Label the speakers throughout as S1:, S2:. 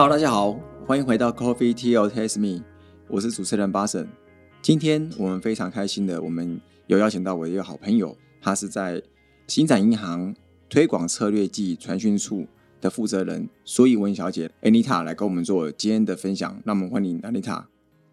S1: Hello，大家好，欢迎回到 Coffee Tea or Taste Me，我是主持人巴神。今天我们非常开心的，我们有邀请到我的一个好朋友，他是在新展银行推广策略暨传讯处的负责人苏以文小姐 Anita 来跟我们做今天的分享。那我们欢迎 Anita。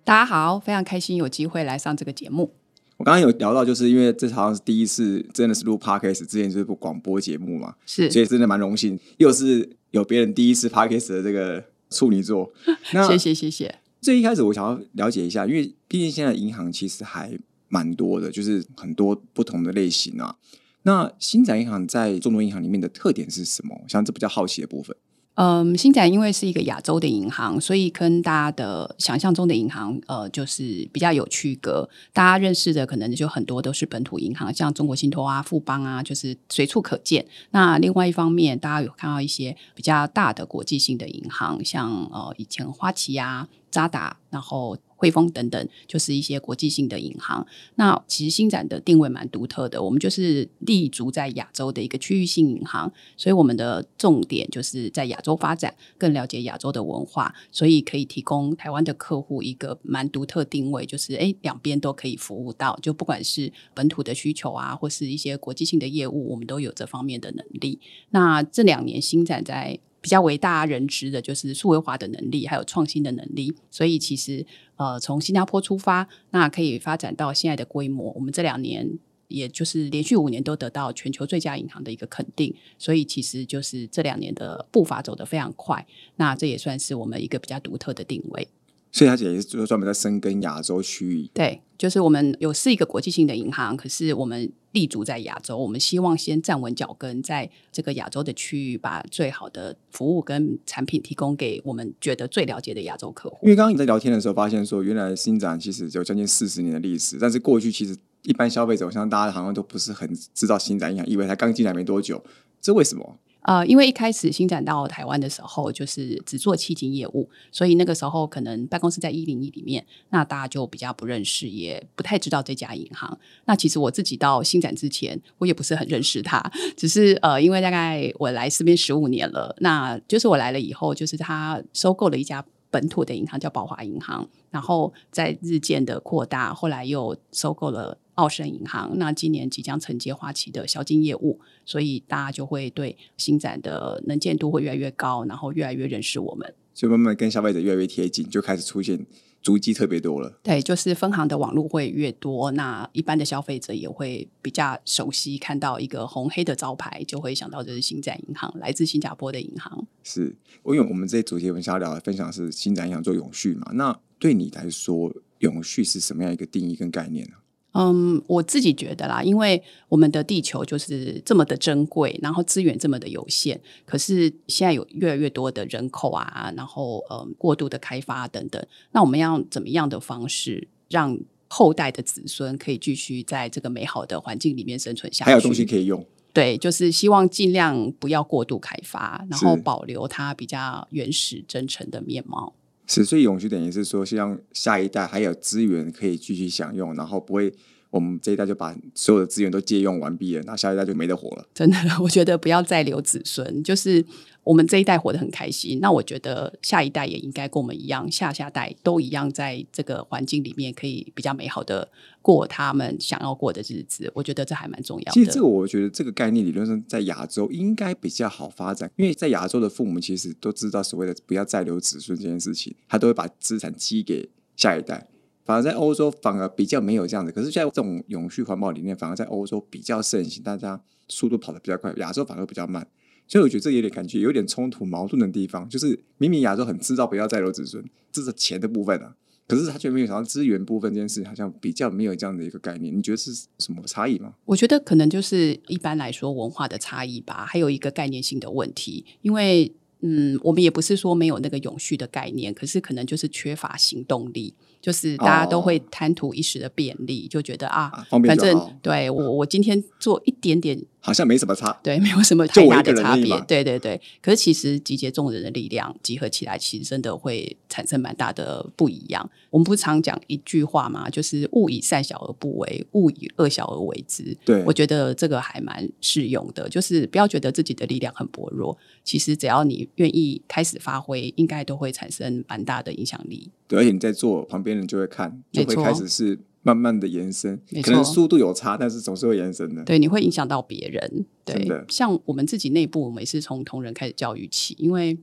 S2: 大家好，非常开心有机会来上这个节目。
S1: 我刚刚有聊到，就是因为这好像是第一次，真的是录 podcast，之前就是部广播节目嘛，
S2: 是，
S1: 所以真的蛮荣幸，又是有别人第一次 podcast 的这个处女座。那
S2: 谢谢谢谢。
S1: 最一开始我想要了解一下，因为毕竟现在银行其实还蛮多的，就是很多不同的类型啊。那新展银行在众多银行里面的特点是什么？像这比较好奇的部分。
S2: 嗯，星展因为是一个亚洲的银行，所以跟大家的想象中的银行，呃，就是比较有区隔。大家认识的可能就很多都是本土银行，像中国信托啊、富邦啊，就是随处可见。那另外一方面，大家有看到一些比较大的国际性的银行，像呃以前花旗啊、渣打，然后。汇丰等等，就是一些国际性的银行。那其实新展的定位蛮独特的，我们就是立足在亚洲的一个区域性银行，所以我们的重点就是在亚洲发展，更了解亚洲的文化，所以可以提供台湾的客户一个蛮独特定位，就是哎两边都可以服务到，就不管是本土的需求啊，或是一些国际性的业务，我们都有这方面的能力。那这两年新展在。比较为大家认知的就是数位化的能力，还有创新的能力。所以其实呃，从新加坡出发，那可以发展到现在的规模。我们这两年也就是连续五年都得到全球最佳银行的一个肯定。所以其实就是这两年的步伐走得非常快。那这也算是我们一个比较独特的定位。
S1: 所以，他也是就是专门在深耕亚洲区域。
S2: 对，就是我们有是一个国际性的银行，可是我们立足在亚洲。我们希望先站稳脚跟，在这个亚洲的区域，把最好的服务跟产品提供给我们觉得最了解的亚洲客户。
S1: 因为刚刚你在聊天的时候发现说，原来新展其实有将近四十年的历史，但是过去其实一般消费者，我相信大家好像都不是很知道新展银行，以为它刚进来没多久，这为什么？
S2: 呃，因为一开始新展到台湾的时候，就是只做七金业务，所以那个时候可能办公室在一零一里面，那大家就比较不认识，也不太知道这家银行。那其实我自己到新展之前，我也不是很认识它，只是呃，因为大概我来这边十五年了，那就是我来了以后，就是他收购了一家本土的银行，叫宝华银行，然后在日渐的扩大，后来又收购了。澳盛银行，那今年即将承接花旗的销金业务，所以大家就会对新展的能见度会越来越高，然后越来越认识我们，
S1: 所以慢慢跟消费者越来越贴近，就开始出现足迹特别多了。
S2: 对，就是分行的网络会越多，那一般的消费者也会比较熟悉，看到一个红黑的招牌，就会想到这是新展银行，来自新加坡的银行。
S1: 是，因为我们这主题我们想要聊的分享是新展银行做永续嘛？那对你来说，永续是什么样一个定义跟概念呢？
S2: 嗯，我自己觉得啦，因为我们的地球就是这么的珍贵，然后资源这么的有限，可是现在有越来越多的人口啊，然后嗯，过度的开发等等，那我们要怎么样的方式让后代的子孙可以继续在这个美好的环境里面生存下去？
S1: 还有东西可以用？
S2: 对，就是希望尽量不要过度开发，然后保留它比较原始真诚的面貌。
S1: 是，所以永续等于是说，希望下一代还有资源可以继续享用，然后不会我们这一代就把所有的资源都借用完毕了，那下一代就没得活了。
S2: 真的，我觉得不要再留子孙，就是。我们这一代活得很开心，那我觉得下一代也应该跟我们一样，下下代都一样，在这个环境里面可以比较美好的过他们想要过的日子。我觉得这还蛮重要的。
S1: 其实这个我觉得这个概念理论上在亚洲应该比较好发展，因为在亚洲的父母其实都知道所谓的不要再留子孙这件事情，他都会把资产积给下一代。反而在欧洲反而比较没有这样子，可是在这种永续环保理念反而在欧洲比较盛行，大家速度跑得比较快，亚洲反而比较慢。所以我觉得这有点感觉有点冲突矛盾的地方，就是明明亚洲很知道不要再留子孙，这是钱的部分啊，可是他却没有想到资源部分这件事，好像比较没有这样的一个概念。你觉得是什么差异吗？
S2: 我觉得可能就是一般来说文化的差异吧，还有一个概念性的问题。因为嗯，我们也不是说没有那个永续的概念，可是可能就是缺乏行动力。就是大家都会贪图一时的便利，就觉得啊，反正对我我今天做一点点
S1: 好像没什么差。
S2: 对，没有什么太大的差别。对对对，可是其实集结众人的力量集合起来，其实真的会产生蛮大的不一样。我们不常讲一句话吗？就是勿以善小而不为，勿以恶小而为之。
S1: 对
S2: 我觉得这个还蛮适用的，就是不要觉得自己的力量很薄弱，其实只要你愿意开始发挥，应该都会产生蛮大的影响力。
S1: 对，而且你在做，旁边人就会看，就会开始是慢慢的延伸，可能速度有差，但是总是会延伸的。
S2: 对，你会影响到别人。对
S1: 的，
S2: 像我们自己内部，我们也是从同仁开始教育起，因为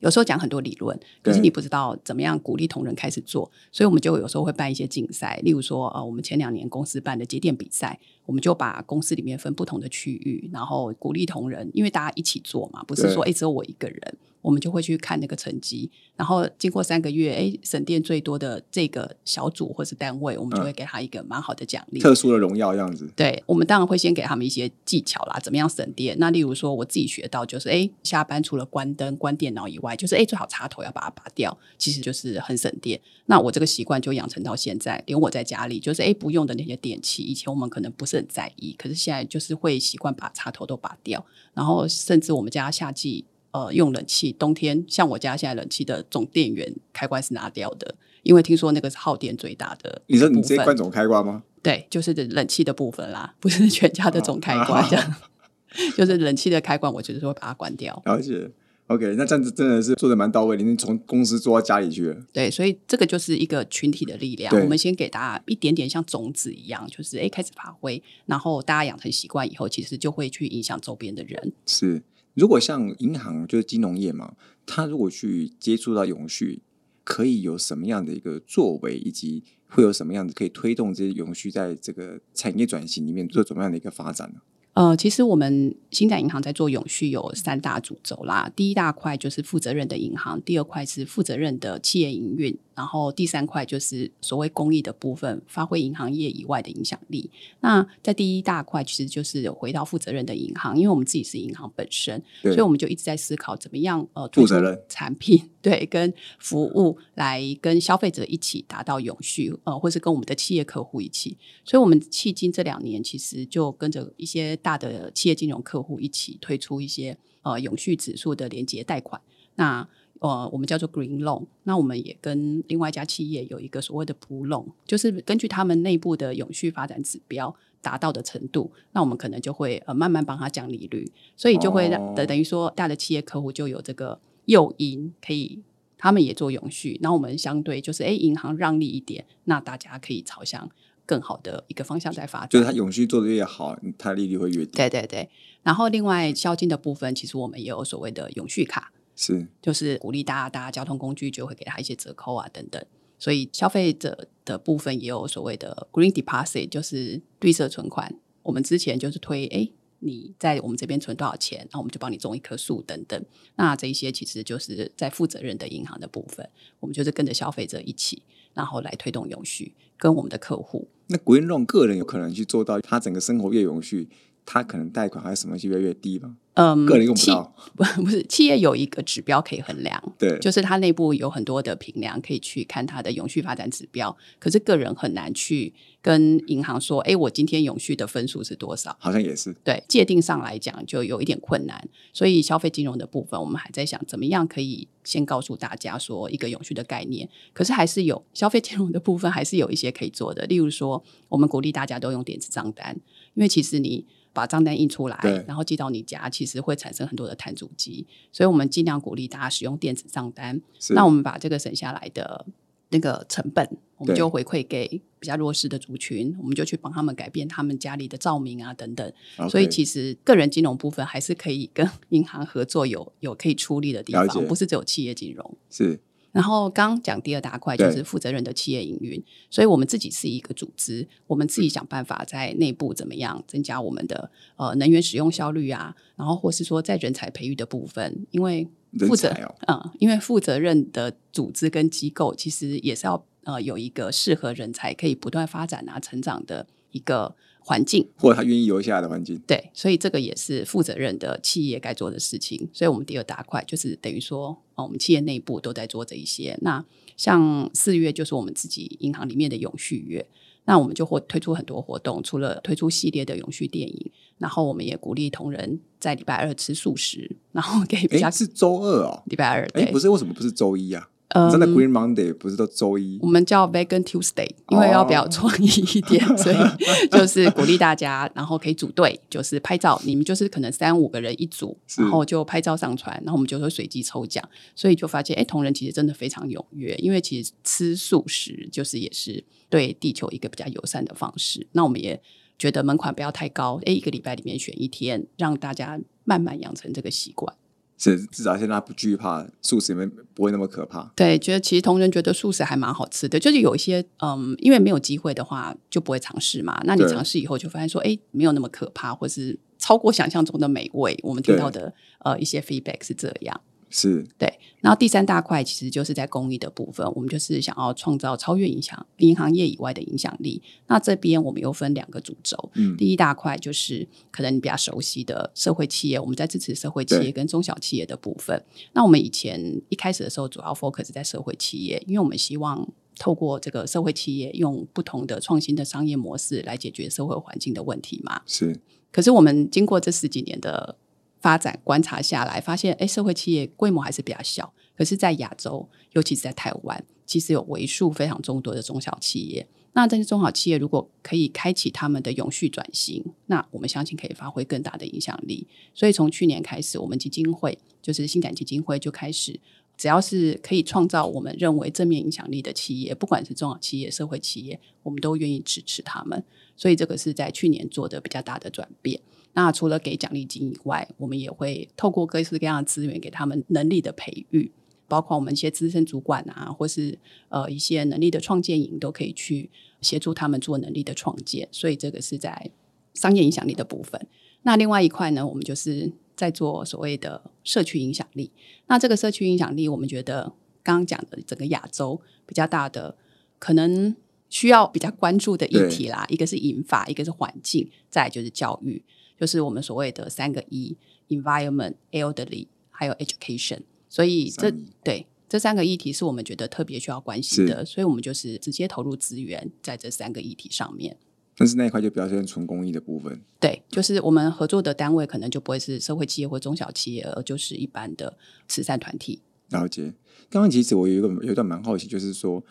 S2: 有时候讲很多理论，可是你不知道怎么样鼓励同仁开始做，所以我们就有时候会办一些竞赛，例如说，呃，我们前两年公司办的节点比赛，我们就把公司里面分不同的区域，然后鼓励同仁，因为大家一起做嘛，不是说
S1: 对
S2: 哎只有我一个人。我们就会去看那个成绩，然后经过三个月，哎，省电最多的这个小组或是单位，我们就
S1: 嗯
S2: 会给他一个蛮好的奖励。
S1: 特殊的荣耀这样子，
S2: 对，我们当然会先给他们一些技巧啦，怎么样省电。那例如说，我自己学到就是，哎，下班除了关灯、关电脑以外，就是哎，最好插头要把它拔掉，其实就是很省电。那我这个习惯就养成到现在，连我在家里就是哎不用的那些电器，以前我们可能不是很在意，可是现在就是会习惯把插头都拔掉，然后甚至我们家夏季。呃，用冷气，冬天像我家现在冷气的总电源开关是拿掉的，因为听说那个是耗电最大的
S1: 你说你直接关总开关吗？
S2: 对，就是冷气的部分啦，不是全家的总开关这样。就是冷气的开关，我就是会把它关掉。
S1: 了解。OK，那这样子真的是做的蛮到位，你从公司做到家里去了。
S2: 对，所以这个就是一个群体的力量。
S1: 对
S2: 我们先给大家一点点像种子一样，就是哎开始发挥，然后大家养成习惯以后，其实就会去影响周边的人。
S1: 是，如果像银行就是金融业嘛，它如果去接触到永续，可以有什么样的一个作为，以及会有什么样的可以推动这些永续在这个产业转型里面做怎么样的一个发展呢？
S2: 呃，其实我们新展银行在做永续有三大主轴啦。第一大块就是负责任的银行，第二块是负责任的企业营运，然后第三块就是所谓公益的部分，发挥银行业以外的影响力。那在第一大块，其实就是回到负责任的银行，因为我们自己是银行本身，所以我们就一直在思考怎么样呃
S1: 负责任
S2: 产品对跟服务来跟消费者一起达到永续，呃，或是跟我们的企业客户一起。所以，我们迄今这两年其实就跟着一些大的企业金融客户一起推出一些呃永续指数的连接贷款。那呃，我们叫做 Green Loan。那我们也跟另外一家企业有一个所谓的 Blue Loan，就是根据他们内部的永续发展指标达到的程度，那我们可能就会呃慢慢帮他降利率，所以就会让
S1: 哦
S2: 等等于说大的企业客户就有这个诱因可以。他们也做永续，那我们相对就是，哎，银行让利一点，那大家可以朝向更好的一个方向在发展。
S1: 就是它永续做的越好，它利率会越低。
S2: 对对对，然后另外销金的部分，其实我们也有所谓的永续卡，
S1: 是
S2: 就是鼓励大家搭交通工具就会给他一些折扣啊等等。所以消费者的部分也有所谓的 Green Deposit，就是绿色存款。我们之前就是推，哎，你在我们这边存多少钱，那我们就帮你种一棵树等等。那这一些其实就是在负责任的银行的部分，我们就是跟着消费者一起，然后来推动永续，跟我们的客户。
S1: 那 Green Loan 个人有可能去做到，他整个生活越永续，他可能贷款还是什么就越来越低吗？
S2: 嗯，
S1: 个人用不
S2: 企
S1: 到，
S2: 不 不是企业有一个指标可以衡量，
S1: 对，
S2: 就是它内部有很多的评量可以去看它的永续发展指标，可是个人很难去跟银行说，哎，我今天永续的分数是多少？
S1: 好像也是。
S2: 对，界定上来讲就有一点困难，所以消费金融的部分，我们还在想怎么样可以先告诉大家说一个永续的概念，可是还是有消费金融的部分，还是有一些可以做的，例如说，我们鼓励大家都用电子账单，因为其实你。把账单印出来，然后寄到你家，其实会产生很多的碳足迹，所以我们尽量鼓励大家使用电子账单。那我们把这个省下来的那个成本，我们就回馈给比较弱势的族群，我们就去帮他们改变他们家里的照明啊等等。所以其实个人金融部分还是可以跟 银行合作有，有可以出力的地方，不是只有企业金融。
S1: 是
S2: 然后刚刚讲第二大块就是负责任的企业营运，所以我们自己是一个组织，我们自己想办法在内部怎么样增加我们的呃能源使用效率啊，然后或是说在人才培育的部分，因为
S1: 人
S2: 负责
S1: 哦，
S2: 嗯，因为负责任的组织跟机构其实也是要呃有一个适合人才可以不断发展啊成长的一个环境。
S1: 或者他愿意留下来的环境。
S2: 对，所以这个也是负责任的企业该做的事情。所以我们第二大块就是等于说，哦，我们企业内部都在做这一些。那像四月就是我们自己银行里面的永续月。那我们就会推出很多活动，除了推出系列的永续电影，然后我们也鼓励同仁在礼拜二吃素食，然后给比较
S1: 哎，是周二哦。
S2: 礼拜二
S1: 哎，不，是，为什么不是周一啊？
S2: 嗯
S1: 真的 Green Monday 不是都周一
S2: 我？们叫 Vegan Tuesday，因为要比较
S1: 哦
S2: 创意一点，所以 就是鼓励大家，然后可以组队，就是拍照，你们就是可能三五个人一组，然后就拍照上传，然后我们就会随机抽奖，所以就发现，哎，同仁其实真的非常踊跃，因为其实吃素食就是也是对地球一个比较友善的方式。那我们也觉得门槛不要太高，哎，一个礼拜里面选一天，让大家慢慢养成这个习惯。
S1: 是至少现在不惧怕素食里面不会那么可怕。
S2: 对，觉得其实同仁觉得素食还蛮好吃的，就是有一些嗯，因为没有机会的话就不会尝试嘛。那你尝试以后就发现说，哎，没有那么可怕，或是超过想象中的美味。我们听到的呃一些 feedback 是这样。
S1: 是
S2: 对，然后第三大块其实就是在公益的部分，我们就是想要创造超越影响银行业以外的影响力。那这边我们又分两个主轴，
S1: 嗯
S2: 第一大块就是可能你比较熟悉的社会企业，我们在支持社会企业跟中小企业的部分。那我们以前一开始的时候主要 focus 在社会企业，因为我们希望。透过这个社会企业，用不同的创新的商业模式来解决社会环境的问题嘛。
S1: 是
S2: 可是我们经过这十几年的发展观察下来，发现，哎，社会企业规模还是比较小。可是，在亚洲，尤其是在台湾，其实有为数非常众多的中小企业。那这些中小企业如果可以开启他们的永续转型，那我们相信可以发挥更大的影响力。所以从去年开始，我们基金会就是新展基金会就开始，只要是可以创造我们认为正面影响力的企业，不管是中小企业、社会企业，我们都愿意支持他们。所以这个是在去年做的比较大的转变。那除了给奖励金以外，我们也会透过各式各样的资源给他们能力的培育，包括我们一些资深主管啊，或是呃一些能力的创建营，都可以去协助他们做能力的创建。所以这个是在商业影响力的部分。那另外一块呢，我们就是在做所谓的社区影响力。那这个社区影响力，我们觉得刚刚讲的整个亚洲比较大的可能需要比较关注的议题啦，一个是引法，一个是环境，再来就是教育，就是我们所谓的三个一：environment、elderly 还有 education。所以这
S1: 三 E
S2: 对这三个议题是我们觉得特别需要关心的，所以我们就是直接投入资源在这三个议题上面。
S1: 但是那一块就表现纯公益的部分。
S2: 对，就是我们合作的单位可能就不会是社会企业或中小企业，而就是一般的慈善团体。
S1: 了解。刚刚其实我有一个有一段蛮好奇，就是说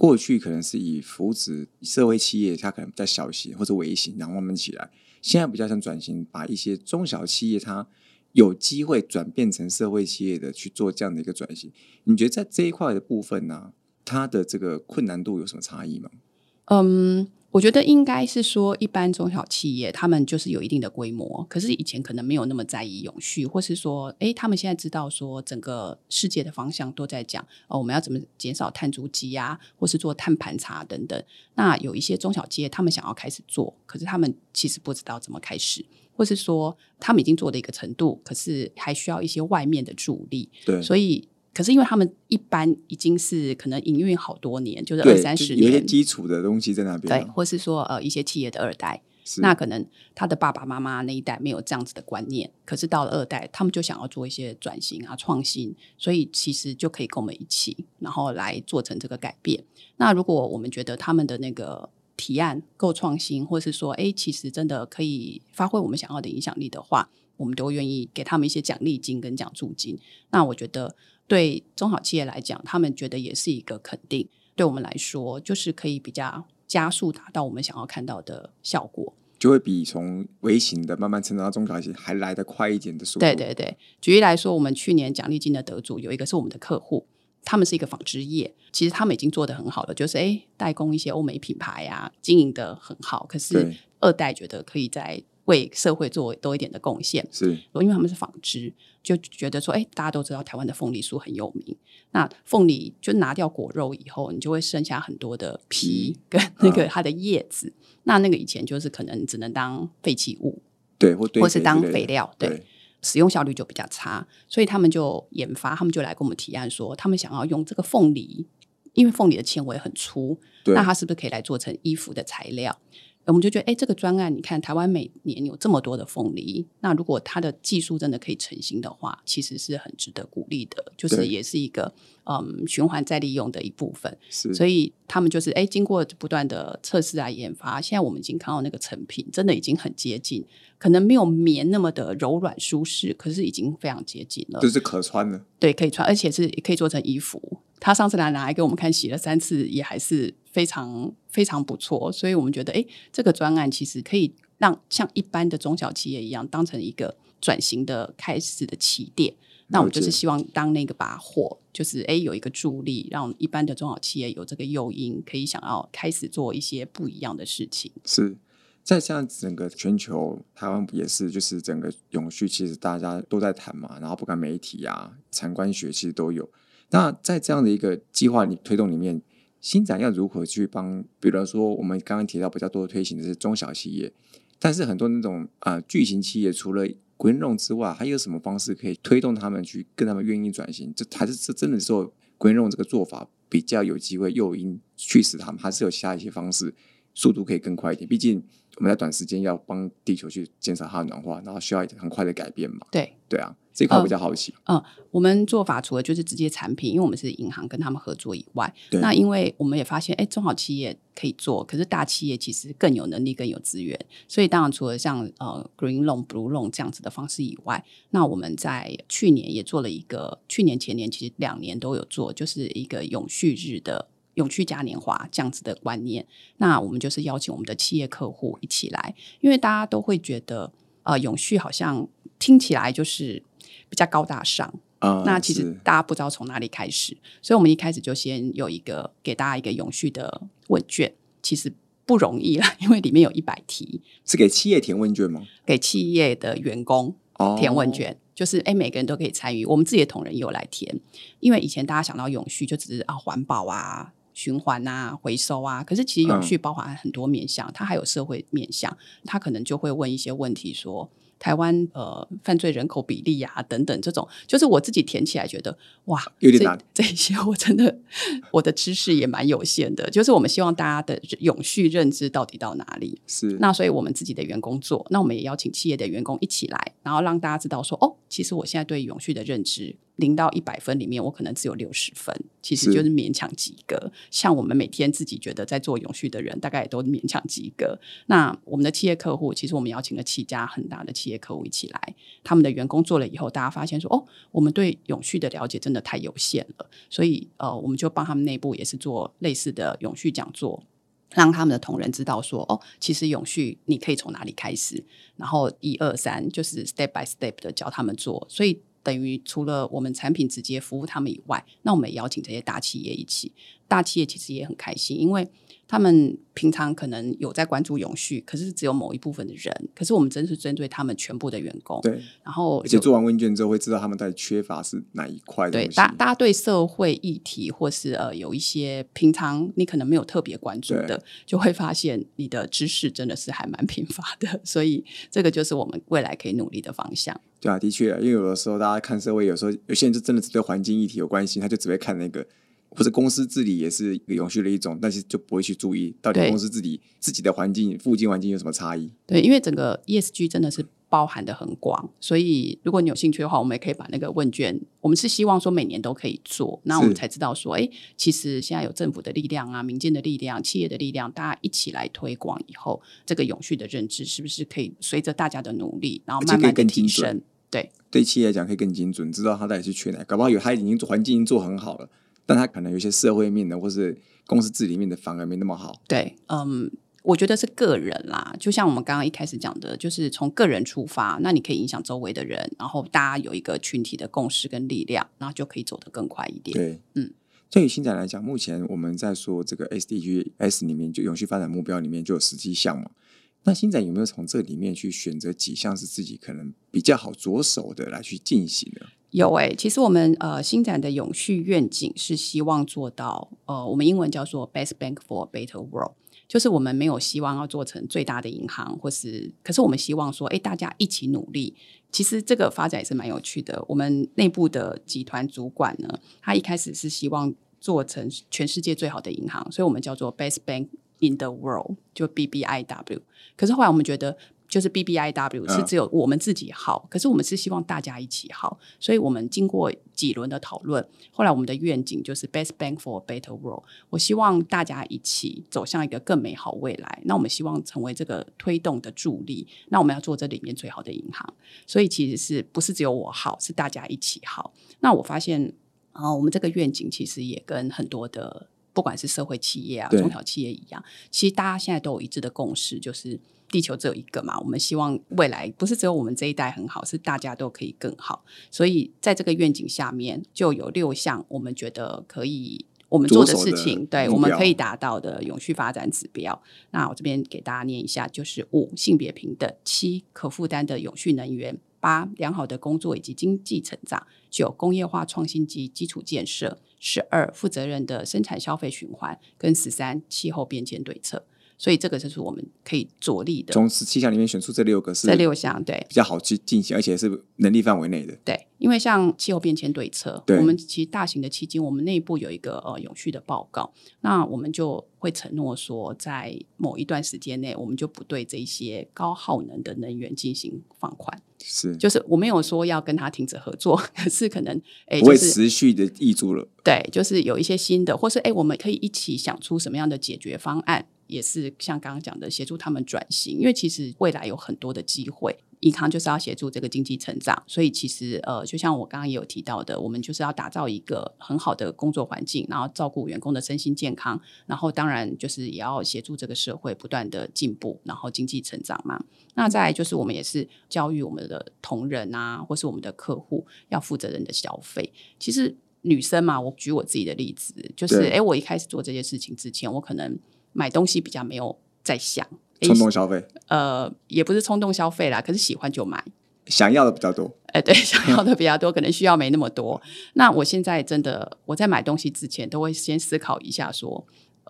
S1: 过去可能是以扶持社会企业，它可能比较小型或者微型，然后慢慢起来。现在比较想转型，把一些中小企业它有机会转变成社会企业的去做这样的一个转型。你觉得在这一块的部分呢、它的这个困难度有什么差异吗？
S2: 嗯，我觉得应该是说，一般中小企业他们就是有一定的规模，可是以前可能没有那么在意永续，或是说，诶，他们现在知道说整个世界的方向都在讲哦，我们要怎么减少碳足迹啊，或是做碳盘查等等。那有一些中小企业，他们想要开始做，可是他们其实不知道怎么开始，或是说他们已经做的一个程度，可是还需要一些外面的助力。
S1: 对，
S2: 所以，可是因为他们一般已经是可能营运好多年，就是二三十
S1: 年有一些
S2: 年，
S1: 基础的东西在那边
S2: 对，或是说呃一些企业的二代，那可能他的爸爸妈妈那一代没有这样子的观念，可是到了二代，他们就想要做一些转型啊、创新，所以其实就可以跟我们一起，然后来做成这个改变。那如果我们觉得他们的那个提案够创新，或是说，哎，其实真的可以发挥我们想要的影响力的话，我们都愿意给他们一些奖励金跟奖助金。那我觉得对中小企业来讲，他们觉得也是一个肯定。对我们来说，就是可以比较加速达到我们想要看到的效果。
S1: 就会比从微型的慢慢成长到中小型还来得快一点的速度。
S2: 对对对，举例来说，我们去年奖励金的得主有一个是我们的客户，他们是一个纺织业，其实他们已经做得很好了，就是诶代工一些欧美品牌啊，经营的很好。可是二代觉得可以在为社会做多一点的贡献，
S1: 是
S2: 因为他们是纺织，就觉得说，哎，大家都知道台湾的凤梨酥很有名。那凤梨就拿掉果肉以后，你就会剩下很多的皮
S1: 皮
S2: 跟那个
S1: 啊
S2: 它的叶子。那那个以前就是可能只能当废弃物，
S1: 对，或堆
S2: 或是当
S1: 肥
S2: 料对
S1: 对，
S2: 使用效率就比较差，所以他们就研发，他们就来跟我们提案说，他们想要用这个凤梨，因为凤梨的纤维很粗，那它是不是可以来做成衣服的材料？我们就觉得，哎，这个专案，你看台湾每年有这么多的凤梨，那如果它的技术真的可以成型的话，其实是很值得鼓励的，就是也是一个嗯循环再利用的一部分。
S1: 是，
S2: 所以他们就是哎，经过不断的测试啊研发，现在我们已经看到那个成品，真的已经很接近，可能没有棉那么的柔软舒适，可是已经非常接近了。
S1: 就是可穿的，
S2: 对，可以穿，而且是也可以做成衣服。他上次来拿来给我们看，洗了三次，也还是非常非常不错。所以我们觉得，哎，这个专案其实可以让像一般的中小企业一样，当成一个转型的开始的起点。那我们就是希望当那个把火，就是哎有一个助力，让一般的中小企业有这个诱因，可以想要开始做一些不一样的事情。
S1: 是在这样整个全球，台湾也是，就是整个永续，其实大家都在谈嘛，然后不管媒体啊、参观学其实都有。那在这样的一个计划里推动里面，新展要如何去帮？比如说我们刚刚提到比较多推行的是中小企业，但是很多那种啊、巨型企业，除了 green loan 之外，还有什么方式可以推动他们去跟他们愿意转型？这还是这真的说 green loan 这个做法比较有机会诱因驱使他们，还是有其他一些方式，速度可以更快一点？毕竟我们在短时间要帮地球去减少它的暖化，然后需要很快的改变嘛。
S2: 对，
S1: 对啊，这一块我比较好奇。
S2: 嗯我们做法除了就是直接产品，因为我们是银行跟他们合作以外，那因为我们也发现，哎，中小企业可以做，可是大企业其实更有能力、更有资源，所以当然除了像呃 Green Loan、Blue Loan 这样子的方式以外，那我们在去年也做了一个，去年前年其实两年都有做，就是一个永续日的。永续嘉年华这样子的观念，那我们就是邀请我们的企业客户一起来，因为大家都会觉得，呃，永续好像听起来就是比较高大上，
S1: 啊、
S2: 那其实大家不知道从哪里开始，所以我们一开始就先有一个给大家一个永续的问卷，其实不容易啦，因为里面有一百题，
S1: 是给企业填问卷吗？
S2: 给企业的员工
S1: 哦，
S2: 填问卷，就是哎每个人都可以参与，我们自己的同仁也有来填，因为以前大家想到永续就只是啊环保啊。循环啊，回收啊，可是其实永续包含很多面向，它还有社会面向，它可能就会问一些问题说，台湾呃犯罪人口比例啊等等这种，就是我自己填起来觉得哇，这
S1: 有点难
S2: 这一些我真的我的知识也蛮有限的，就是我们希望大家的永续认知到底到哪里。
S1: 是。
S2: 那所以我们自己的员工做，那我们也邀请企业的员工一起来，然后让大家知道说，哦，其实我现在对永续的认知零到一百分里面，我可能只有六十分，其实就是勉强及格。像我们每天自己觉得在做永续的人，大概也都勉强及格。那我们的企业客户，其实我们邀请了七家很大的企业客户一起来，他们的员工做了以后，大家发现说，哦，我们对永续的了解真的太有限了，所以呃，我们就帮他们内部也是做类似的永续讲座。让他们的同仁知道说，哦，其实永续你可以从哪里开始，然后一二三就是 step by step 的教他们做，所以等于除了我们产品直接服务他们以外，那我们也邀请这些大企业一起，大企业其实也很开心，因为他们平常可能有在关注永续，可是只有某一部分的人，可是我们真是针对他们全部的员工，
S1: 对，
S2: 然后
S1: 而且做完问卷之后会知道他们到底缺乏是哪一块的
S2: 对，大大家对社会议题或是呃有一些平常你可能没有特别关注的，就会发现你的知识真的是还蛮贫乏的，所以这个就是我们未来可以努力的方向。
S1: 对啊，的确，因为有的时候大家看社会，有时候有些人就真的只对环境议题有关心，他就只会看那个，或者公司治理也是一个永续的一种，但是就不会去注意到底公司治理自己的环境、附近环境有什么差异。
S2: 对，因为整个 ESG 真的是包含的很广，所以如果你有兴趣的话，我们也可以把那个问卷，我们是希望说每年都可以做，那我们才知道说，哎，其实现在有政府的力量啊、民间的力量、企业的力量，大家一起来推广以后，这个永续的认知是不是可以随着大家的努力，然后慢慢的
S1: 更
S2: 提升？对，
S1: 对企业来讲可以更精准，知道他到底是缺哪，搞不好有他已经环境已经做很好了，但他可能有些社会面的或是公司治理面的反而没那么好。
S2: 对，嗯，我觉得是个人啦，就像我们刚刚一开始讲的，就是从个人出发，那你可以影响周围的人，然后大家有一个群体的共识跟力量，然后就可以走得更快一点。
S1: 对，
S2: 嗯。
S1: 对于新展来讲，目前我们在说这个 SDGs 里面，就永续发展目标里面就有十七项嘛。那新展有没有从这里面去选择几项是自己可能比较好着手的来去进行呢？
S2: 有诶、其实我们呃新展的永续愿景是希望做到呃，我们英文叫做 Best Bank for Better World，就是我们没有希望要做成最大的银行，或是可是我们希望说，诶，大家一起努力。其实这个发展也是蛮有趣的。我们内部的集团主管呢，他一开始是希望做成全世界最好的银行，所以我们叫做 Best Bank in the world，就 B B I W。可是后来我们觉得。就是 B B I W 是只有我们自己好，可是我们是希望大家一起好，所以我们经过几轮的讨论，后来我们的愿景就是 Best Bank for a Better World。我希望大家一起走向一个更美好未来。那我们希望成为这个推动的助力。那我们要做这里面最好的银行，所以其实是不是只有我好，是大家一起好。那我发现啊，我们这个愿景其实也跟很多的不管是社会企业啊、中小企业一样，其实大家现在都有一致的共识，就是。地球只有一个嘛，我们希望未来不是只有我们这一代很好，是大家都可以更好。所以在这个愿景下面，就有六项我们觉得可以我们做的事情，对我们可以达到的永续发展指标。那我这边给大家念一下，就是五性别平等，七可负担的永续能源，八良好的工作以及经济成长，九工业化创新及基础建设，十二负责任的生产消费循环，跟十三气候变迁对策。所以这个就是我们可以着力的。
S1: 从十七项里面选出这六个是
S2: 这六项，对
S1: 比较好去进行，而且是能力范围内的。
S2: 对，因为像气候变迁对策，我们其实大型的基金，我们内部有一个呃永续的报告，那我们就会承诺说，在某一段时间内，我们就不对这些高耗能的能源进行放宽。
S1: 是，
S2: 就是我没有说要跟他停止合作，可是可能哎，
S1: 不会持续的挹注了。
S2: 对，就是有一些新的，或是哎，我们可以一起想出什么样的解决方案。也是像刚刚讲的，协助他们转型，因为其实未来有很多的机会，银行就是要协助这个经济成长，所以其实呃，就像我刚刚也有提到的，我们就是要打造一个很好的工作环境，然后照顾员工的身心健康，然后当然就是也要协助这个社会不断的进步，然后经济成长嘛。那再就是我们也是教育我们的同仁啊，或是我们的客户要负责任的消费。其实女生嘛，我举我自己的例子，就是哎，我一开始做这些事情之前，我可能。买东西比较没有在想
S1: 冲动消费，
S2: 呃，也不是冲动消费啦，可是喜欢就买，
S1: 想要的比较多。
S2: 哎，对，想要的比较多，可能需要没那么多。那我现在真的，我在买东西之前都会先思考一下，说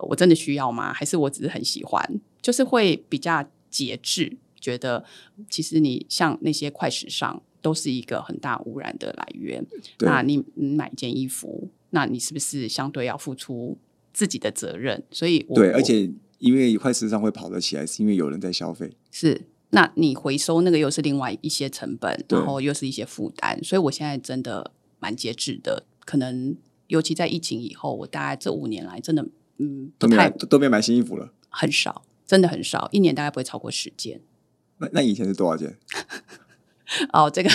S2: 我真的需要吗？还是我只是很喜欢？就是会比较节制，觉得其实你像那些快时尚都是一个很大污染的来源。那你你买一件衣服，那你是不是相对要付出？自己的责任，所以
S1: 对，而且因为快时尚会跑得起来，是因为有人在消费。
S2: 是，那你回收那个又是另外一些成本，然后又是一些负担，所以我现在真的蛮节制的。可能尤其在疫情以后，我大概这五年来真的嗯，
S1: 都没都没买新衣服了，
S2: 很少，真的很少，一年大概不会超过十件。
S1: 那那以前是多少件？
S2: 哦，这个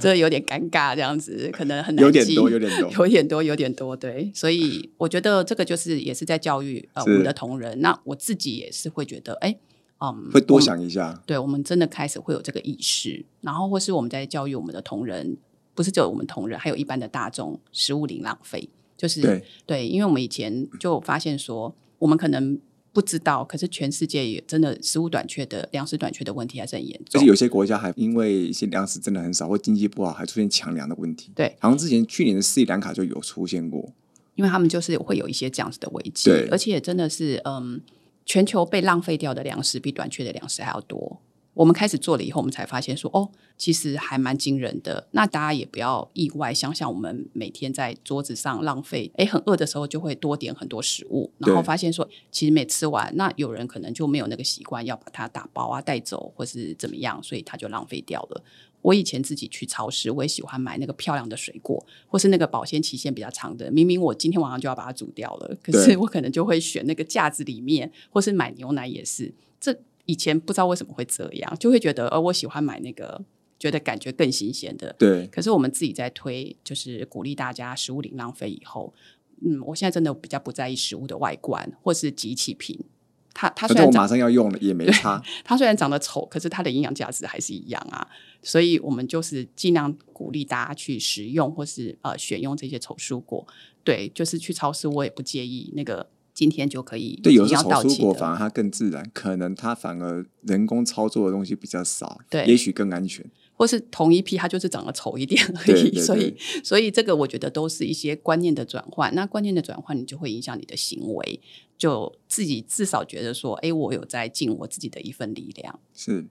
S2: 这个有点尴尬，这样子可能很难
S1: 有点多，有点多，
S2: 有点多，有点多，对。所以我觉得这个就是也是在教育呃我们的同仁。那我自己也是会觉得，哎，嗯，
S1: 会多想一下。
S2: 对，我们真的开始会有这个意识，然后或是我们在教育我们的同仁，不是只有我们同仁，还有一般的大众，食物零浪费，就是
S1: 对
S2: 对，因为我们以前就发现说，我们可能。不知道，可是全世界也真的食物短缺的粮食短缺的问题还是很严重。
S1: 而且有些国家还因为一些粮食真的很少或经济不好，还出现抢粮的问题。
S2: 对，
S1: 好像之前去年的斯里兰卡就有出现过，
S2: 因为他们就是会有一些这样子的危机。
S1: 对，
S2: 而且真的是，嗯，全球被浪费掉的粮食比短缺的粮食还要多。我们开始做了以后，我们才发现说，哦，其实还蛮惊人的。那大家也不要意外，想想我们每天在桌子上浪费，哎，很饿的时候就会多点很多食物，然后发现说，其实没吃完，那有人可能就没有那个习惯要把它打包啊带走，或是怎么样，所以它就浪费掉了。我以前自己去超市，我也喜欢买那个漂亮的水果，或是那个保鲜期限比较长的。明明我今天晚上就要把它煮掉了，可是我可能就会选那个架子里面，或是买牛奶也是这。以前不知道为什么会这样，就会觉得，呃，我喜欢买那个，觉得感觉更新鲜的。
S1: 对。
S2: 可是我们自己在推，就是鼓励大家食物零浪费以后，嗯，我现在真的比较不在意食物的外观或是集气品。它它虽然
S1: 我马上要用了也没差。
S2: 它虽然长得丑，可是它的营养价值还是一样啊。所以我们就是尽量鼓励大家去食用或是呃选用这些丑蔬果。对，就是去超市我也不介意那个。今天就可以
S1: 对，有时候炒蔬果反而它更自然，可能它反而人工操作的东西比较少，
S2: 对，
S1: 也许更安全。
S2: 或是同一批，它就是长得丑一点 而已。所以，所以这个我觉得都是一些观念的转换。那观念的转换，你就会影响你的行为，就自己至少觉得说，哎，我有在尽我自己的一份力量。
S1: 是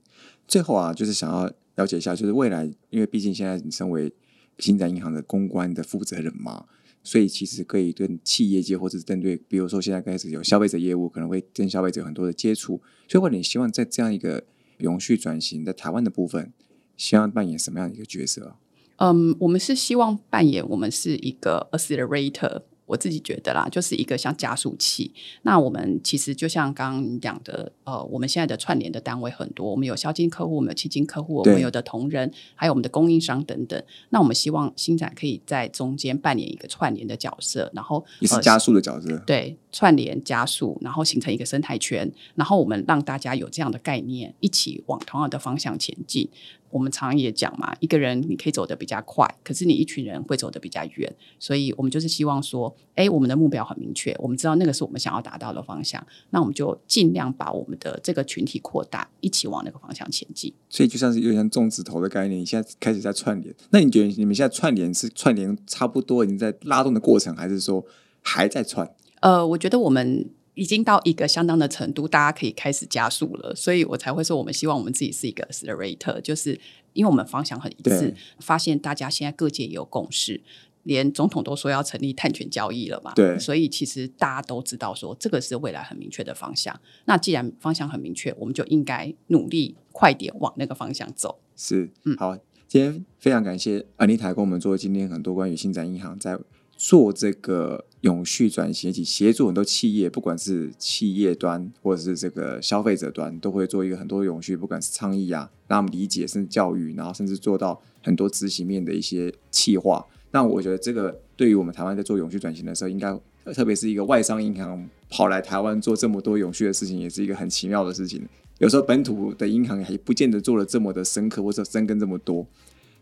S1: 最后啊，就是想要了解一下，就是未来，因为毕竟现在你身为新展银行的公关的负责人嘛。所以其实可以跟企业界或者是针对，比如说现在开始有消费者业务，可能会跟消费者有很多的接触。所以，我你希望在这样一个永续转型在台湾的部分，希望扮演什么样的一个角色？
S2: 嗯，我们是希望扮演我们是一个 accelerator。我自己觉得啦，就是一个像加速器。那我们其实就像刚刚你讲的，呃，我们现在的串联的单位很多，我们有销金客户，我们有基金客户，我们有的同仁，还有我们的供应商等等。那我们希望新展可以在中间扮演一个串联的角色，然后
S1: 也是加速的角色。
S2: 对，串联加速，然后形成一个生态圈，然后我们让大家有这样的概念，一起往同样的方向前进。我们常也讲嘛，一个人你可以走得比较快，可是你一群人会走得比较远。所以我们就是希望说，哎，我们的目标很明确，我们知道那个是我们想要达到的方向，那我们就尽量把我们的这个群体扩大，一起往那个方向前进。
S1: 所以就像是有点像种子头的概念，你现在开始在串联。那你觉得你们现在串联是串联差不多已经在拉动的过程，还是说还在串？
S2: 呃，我觉得我们。已经到一个相当的程度，大家可以开始加速了，所以我才会说，我们希望我们自己是一个 accelerator，就是因为我们方向很一致，发现大家现在各界也有共识，连总统都说要成立碳权交易了嘛，
S1: 对，
S2: 所以其实大家都知道说这个是未来很明确的方向。那既然方向很明确，我们就应该努力快点往那个方向走。
S1: 是，嗯，好，今天非常感谢安妮塔跟我们做今天很多关于新展银行在。做这个永续转型，以及协助很多企业，不管是企业端或者是这个消费者端，都会做一个很多永续，不管是倡议啊，让他们理解，甚至教育，然后甚至做到很多执行面的一些企划。那我觉得这个对于我们台湾在做永续转型的时候，应该特别是一个外商银行跑来台湾做这么多永续的事情，也是一个很奇妙的事情。有时候本土的银行还不见得做了这么的深刻或者深耕这么多。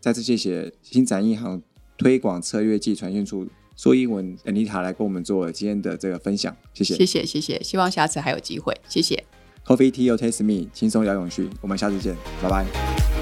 S1: 再次谢谢新展银行推广策略暨传讯处。说英文，Anita 来跟我们做今天的这个分享，谢谢，
S2: 谢谢，谢谢，希望下次还有机会，谢谢。
S1: Coffee Tea or Taste Me，轻松聊永续，我们下次见，拜拜。